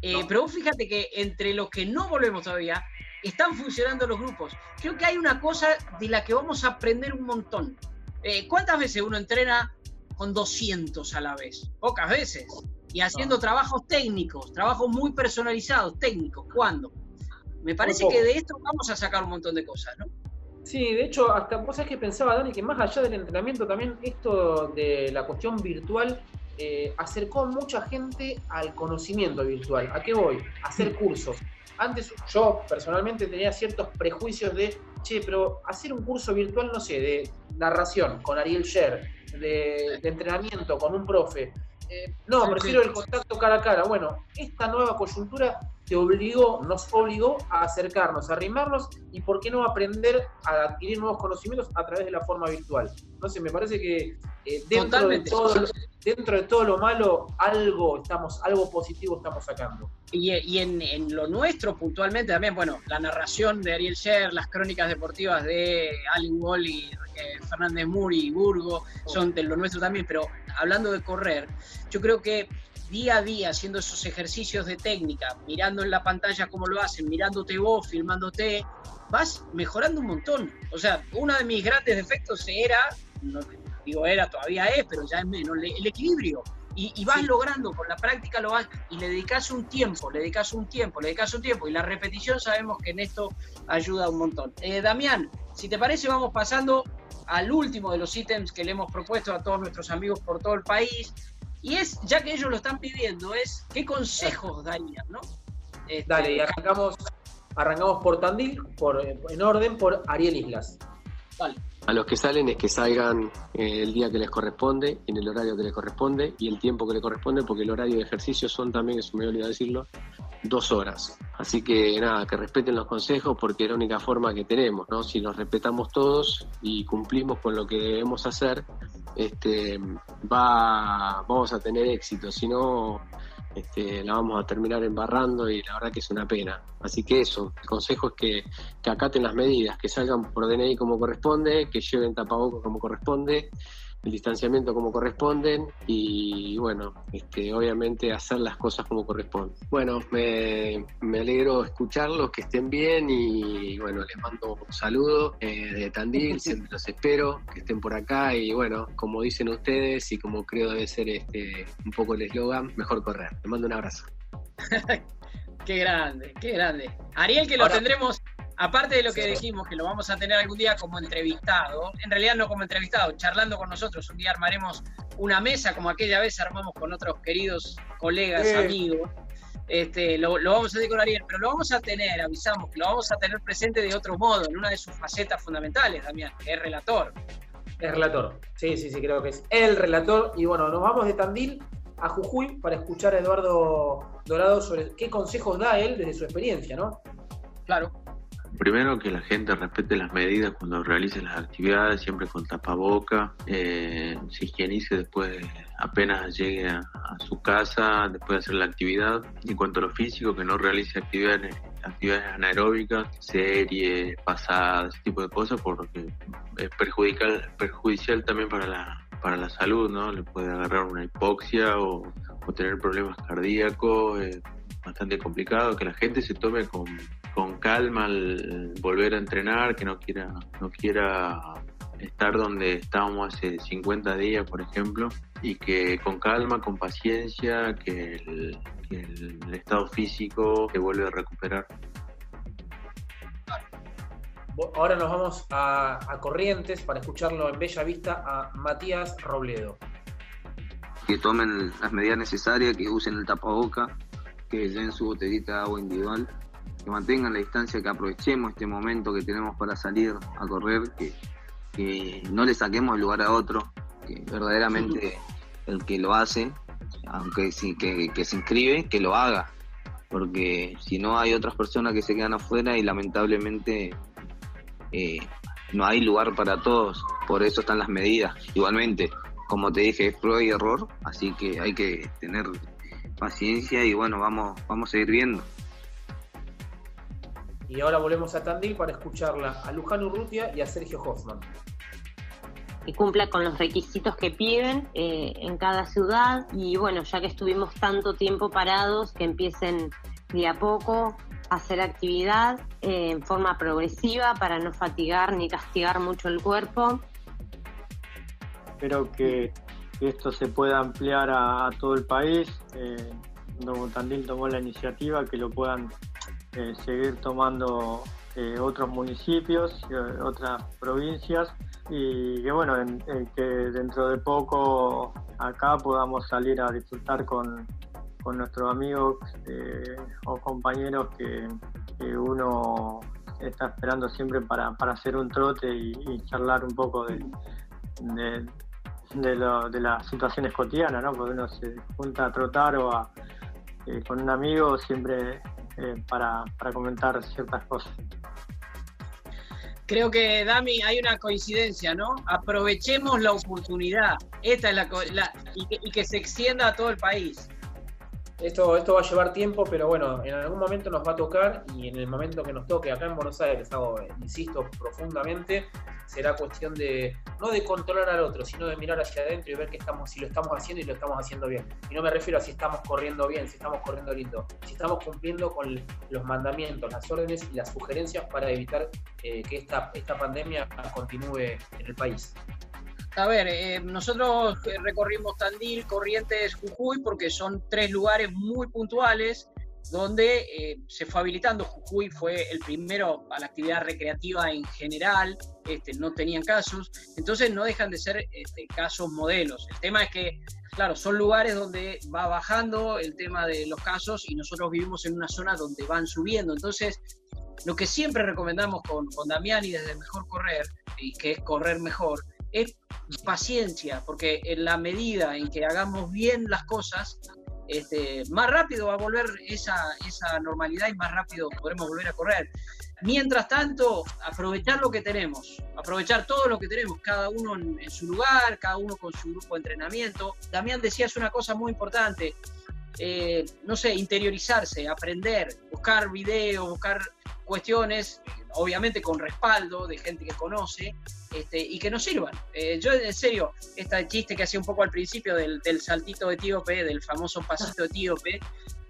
Eh, Pero vos fíjate que entre los que no volvemos todavía, están funcionando los grupos. Creo que hay una cosa de la que vamos a aprender un montón. Eh, ¿Cuántas veces uno entrena con 200 a la vez? Pocas veces. Y haciendo trabajos técnicos, trabajos muy personalizados, técnicos. ¿Cuándo? Me parece que de esto vamos a sacar un montón de cosas, ¿no?
Sí, de hecho, hasta vos sabés que pensaba, Dani, que más allá del entrenamiento, también esto de la cuestión virtual eh, acercó a mucha gente al conocimiento virtual. ¿A qué voy? A hacer cursos. Antes yo personalmente tenía ciertos prejuicios de, che, pero hacer un curso virtual, no sé, de narración con Ariel Sher, de, de entrenamiento con un profe. Eh, no, prefiero el contacto cara a cara. Bueno, esta nueva coyuntura te obligó, nos obligó a acercarnos, a arrimarnos y por qué no aprender a adquirir nuevos conocimientos a través de la forma virtual. Entonces me parece que eh, dentro, de todo, dentro de todo lo malo, algo estamos, algo positivo estamos sacando.
Y, y en, en lo nuestro puntualmente también, bueno, la narración de Ariel Sher, las crónicas deportivas de Allen Wall y eh, Fernández Muri y Burgo, son de lo nuestro también, pero hablando de correr, yo creo que día a día haciendo esos ejercicios de técnica, mirando en la pantalla cómo lo hacen, mirándote vos, filmándote, vas mejorando un montón. O sea, uno de mis grandes defectos era, no digo era, todavía es, pero ya es menos, el, equilibrio. Y, y vas logrando con la práctica, lo vas, y le dedicas un tiempo, le dedicas un tiempo, le dedicas un tiempo, y la repetición sabemos que en esto ayuda un montón. Eh, Damián, si te parece, vamos pasando al último de los ítems que le hemos propuesto a todos nuestros amigos por todo el país. Y es, ya que ellos lo están pidiendo, es qué consejos darían, ¿no? Este,
Dale, y arrancamos, arrancamos por Tandil, por, eh, en orden, por Ariel Islas.
A los que salen es que salgan eh, el día que les corresponde, en el horario que les corresponde y el tiempo que les corresponde, porque el horario de ejercicio son también, eso me olvidé decirlo, dos horas. Así que nada, que respeten los consejos porque es la única forma que tenemos, ¿no? Si nos respetamos todos y cumplimos con lo que debemos hacer, este, va, vamos a tener éxito. Si no, este, la vamos a terminar embarrando y la verdad que es una pena. Así que eso, el consejo es que, que acaten las medidas, que salgan por DNI como corresponde, que lleven tapabocas como corresponde el distanciamiento como corresponden y bueno, este, obviamente hacer las cosas como corresponden. Bueno, me, me alegro escucharlos, que estén bien y bueno, les mando un saludo eh, de Tandil, siempre los espero, que estén por acá y bueno, como dicen ustedes y como creo debe ser este un poco el eslogan, mejor correr. Les mando un abrazo.
qué grande, qué grande. Ariel, que lo tendremos aparte de lo que dijimos, que lo vamos a tener algún día como entrevistado, en realidad no como entrevistado, charlando con nosotros, un día armaremos una mesa como aquella vez armamos con otros queridos colegas, amigos. Este, lo, vamos a hacer con Ariel, pero lo vamos a tener, avisamos, que lo vamos a tener presente de otro modo, en una de sus facetas fundamentales, Damián, que es relator.
Es relator, sí, sí, sí, creo que es el relator. Y bueno, nos vamos de Tandil a Jujuy para escuchar a Eduardo Dorado sobre qué consejos da él desde su experiencia, ¿no?
Claro.
Primero que la gente respete las medidas cuando realice las actividades, siempre con tapaboca, eh, se higienice después, apenas llegue a, su casa, después de hacer la actividad. En cuanto a lo físico, que no realice actividades, actividades anaeróbicas, series, pasadas, ese tipo de cosas, porque es perjudicial, también para la, para la salud, ¿no? Le puede agarrar una hipoxia o, tener problemas cardíacos. Es bastante complicado que la gente se tome con con calma al volver a entrenar, que no quiera, no quiera estar donde estábamos hace 50 días, por ejemplo, y que con calma, con paciencia, que el, estado físico se vuelve a recuperar.
Ahora nos vamos a, a, Corrientes para escucharlo en Bella Vista a Matías Robledo.
Que tomen las medidas necesarias, que usen el tapaboca, que lleven su botellita de agua individual que mantengan la distancia, que aprovechemos este momento que tenemos para salir a correr, que, no le saquemos el lugar a otro, que verdaderamente el que lo hace, aunque sí, que, se inscribe, que lo haga, porque si no hay otras personas que se quedan afuera y lamentablemente eh, no hay lugar para todos, por eso están las medidas. Igualmente, como te dije, es prueba y error, así que hay que tener paciencia y bueno, vamos, vamos a seguir viendo.
Y ahora volvemos a Tandil para escucharla a Luján Urrutia y a Sergio Hoffman.
Que cumpla con los requisitos que piden eh, en cada ciudad y bueno, ya que estuvimos tanto tiempo parados, que empiecen de a poco a hacer actividad eh, en forma progresiva para no fatigar ni castigar mucho el cuerpo.
Espero que, esto se pueda ampliar a, todo el país. Eh, Tandil tomó la iniciativa, que lo puedan eh, seguir tomando eh, otros municipios, eh, otras provincias y que bueno, que dentro de poco acá podamos salir a disfrutar con, nuestros amigos o compañeros que, uno está esperando siempre para, hacer un trote y, charlar un poco de, de, las situaciones cotidianas, ¿no? Porque uno se junta a trotar o con un amigo siempre eh, para, comentar ciertas cosas.
Creo que, Dami, hay una coincidencia, ¿no? Aprovechemos la oportunidad. Esta es la, y que se extienda a todo el país.
Esto, esto va a llevar tiempo, pero bueno, en algún momento nos va a tocar y en el momento que nos toque acá en Buenos Aires, hago, insisto profundamente, será cuestión de no de controlar al otro, sino de mirar hacia adentro y ver que estamos, si lo estamos haciendo y lo estamos haciendo bien. Y no me refiero a si estamos corriendo bien, si estamos corriendo lindo, si estamos cumpliendo con los mandamientos, las órdenes y las sugerencias para evitar eh, que esta, esta pandemia continúe en el país.
A ver, eh, nosotros recorrimos Tandil, Corrientes, Jujuy, porque son tres lugares muy puntuales donde eh, se fue habilitando. Jujuy fue el primero a la actividad recreativa en general, este, no tenían casos, entonces no dejan de ser este, casos modelos. El tema es que, claro, son lugares donde va bajando el tema de los casos y nosotros vivimos en una zona donde van subiendo. Entonces, lo que siempre recomendamos con, con Damián y desde Mejor Correr, y que es correr mejor, es paciencia, porque en la medida en que hagamos bien las cosas, este, más rápido va a volver esa, esa normalidad y más rápido podremos volver a correr. Mientras tanto, aprovechar lo que tenemos, aprovechar todo lo que tenemos, cada uno en, su lugar, cada uno con su grupo de entrenamiento. Damián decías una cosa muy importante, eh, no sé, interiorizarse, aprender, buscar videos, buscar cuestiones, obviamente con respaldo de gente que conoce este, y que nos sirvan. Eh, yo, en serio, este chiste que hacía un poco al principio del, del saltito etíope, del famoso pasito etíope,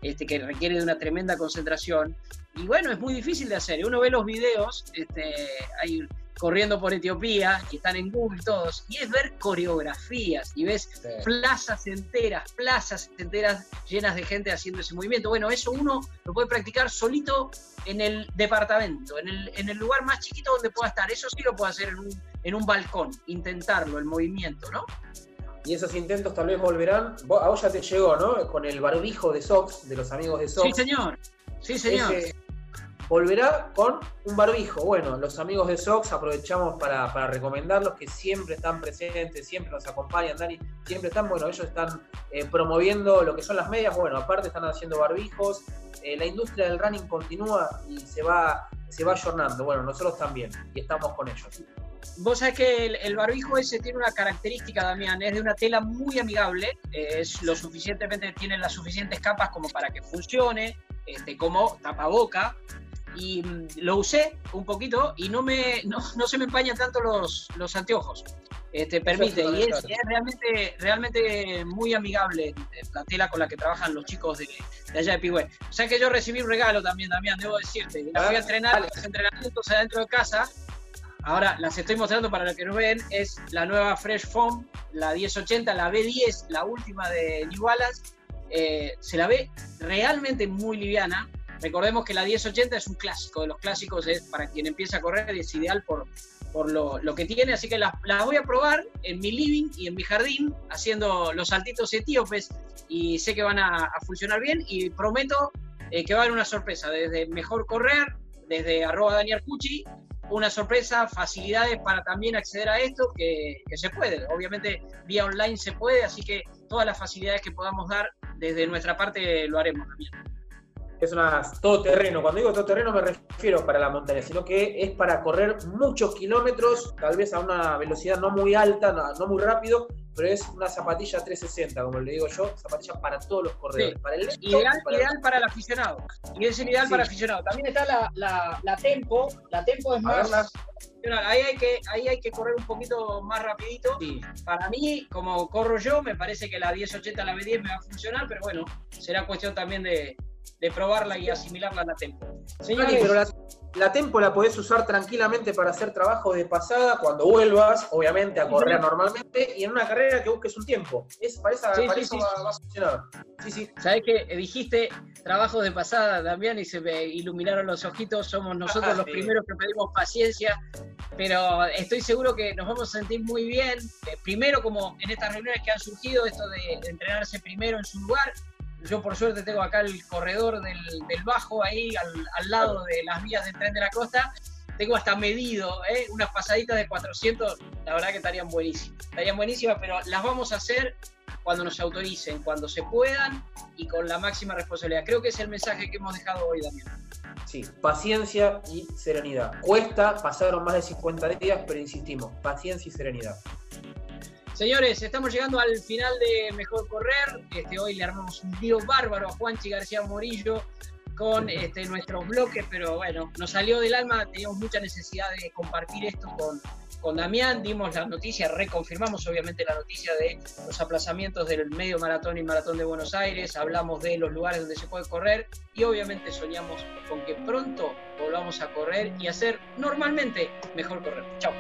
este, que requiere de una tremenda concentración. Y bueno, es muy difícil de hacer. Uno ve los videos, este, hay corriendo por Etiopía, que están en Google todos, y es ver coreografías, y ves plazas enteras, plazas enteras llenas de gente haciendo ese movimiento. Bueno, eso uno lo puede practicar solito en el departamento, en el, en el lugar más chiquito donde pueda estar. Eso sí lo puede hacer en un, en un balcón, intentarlo, el movimiento, ¿no?
Y esos intentos tal vez volverán. A vos ya te llegó, ¿no? Con el barbijo de Sox, de los amigos de Sox.
Sí, señor. Sí, señor
volverá con un barbijo. Bueno, los amigos de Sox aprovechamos para, recomendarlos que siempre están presentes, siempre nos acompañan, Dani, siempre están, bueno, ellos están eh, promoviendo lo que son las medias, bueno, aparte están haciendo barbijos, eh, la industria del running continúa y se va, se va ayornando, bueno, nosotros también, y estamos con ellos.
Vos sabés que el, barbijo ese tiene una característica, Damián, es de una tela muy amigable, es lo suficientemente, tiene las suficientes capas como para que funcione, este, como tapaboca, y mm, lo usé un poquito y no, me, no, se me empañan tanto los, los anteojos. Este, permite, y es, realmente, realmente muy amigable la tela con la que trabajan los chicos de, allá de Pigüé. O sea que yo recibí un regalo también, Damián, debo decirte. La voy a entrenar los entrenamientos adentro de casa. Ahora las estoy mostrando para los que nos ven. Es la nueva Fresh Foam, la 1080, la B10, la última de New Balance. Eh, se la ve realmente muy liviana. Recordemos que la 1080 es un clásico, de los clásicos es para quien empieza a correr es ideal por, por lo, que tiene, así que las, voy a probar en mi living y en mi jardín haciendo los saltitos etíopes y sé que van a, funcionar bien y prometo eh, que va a haber una sorpresa, desde mejor correr, desde arroba Daniel Cucci, una sorpresa, facilidades para también acceder a esto, que, que se puede, obviamente vía online se puede, así que todas las facilidades que podamos dar desde nuestra parte lo haremos también
es una todoterreno. Cuando digo todoterreno me refiero para la montaña, sino que es para correr muchos kilómetros, tal vez a una velocidad no muy alta, no, muy rápido, pero es una zapatilla 360, como le digo yo, zapatilla para todos los corredores. Para el
ideal, para, ideal para el aficionado. Y es el ideal para el aficionado. También está la, la, la Tempo. La Tempo es más... Ahí hay, que, ahí hay que correr un poquito más rapidito. Para mí, como corro yo, me parece que la 1080, la B10 me va a funcionar, pero bueno, será cuestión también de, de probarla y asimilarla a la tempo.
Señores, pero la, tempo la podés usar tranquilamente para hacer trabajo de pasada cuando vuelvas, obviamente, a correr normalmente y en una carrera que busques un tiempo. Es, para, esa, eso va, a funcionar.
Sí, sí. ¿Sabés que dijiste trabajo de pasada, Damián, y se me iluminaron los ojitos? Somos nosotros los primeros que pedimos paciencia, pero estoy seguro que nos vamos a sentir muy bien. Eh, primero, como en estas reuniones que han surgido, esto de entrenarse primero en su lugar, yo por suerte tengo acá el corredor del, Bajo ahí al, lado de las vías del tren de la costa. Tengo hasta medido, ¿eh? unas pasaditas de 400, la verdad que estarían buenísimas. Estarían buenísimas, pero las vamos a hacer cuando nos autoricen, cuando se puedan y con la máxima responsabilidad. Creo que es el mensaje que hemos dejado hoy, Damián.
Sí, paciencia y serenidad. Cuesta, pasaron más de 50 días, pero insistimos, paciencia y serenidad.
Señores, estamos llegando al final de Mejor Correr. Este, hoy le armamos un lío bárbaro a Juanchi García Morillo con este, nuestros bloques, pero bueno, nos salió del alma, teníamos mucha necesidad de compartir esto con, con Damián, dimos la noticia, reconfirmamos obviamente la noticia de los aplazamientos del medio maratón y maratón de Buenos Aires, hablamos de los lugares donde se puede correr y obviamente soñamos con que pronto volvamos a correr y hacer normalmente mejor correr. Chao.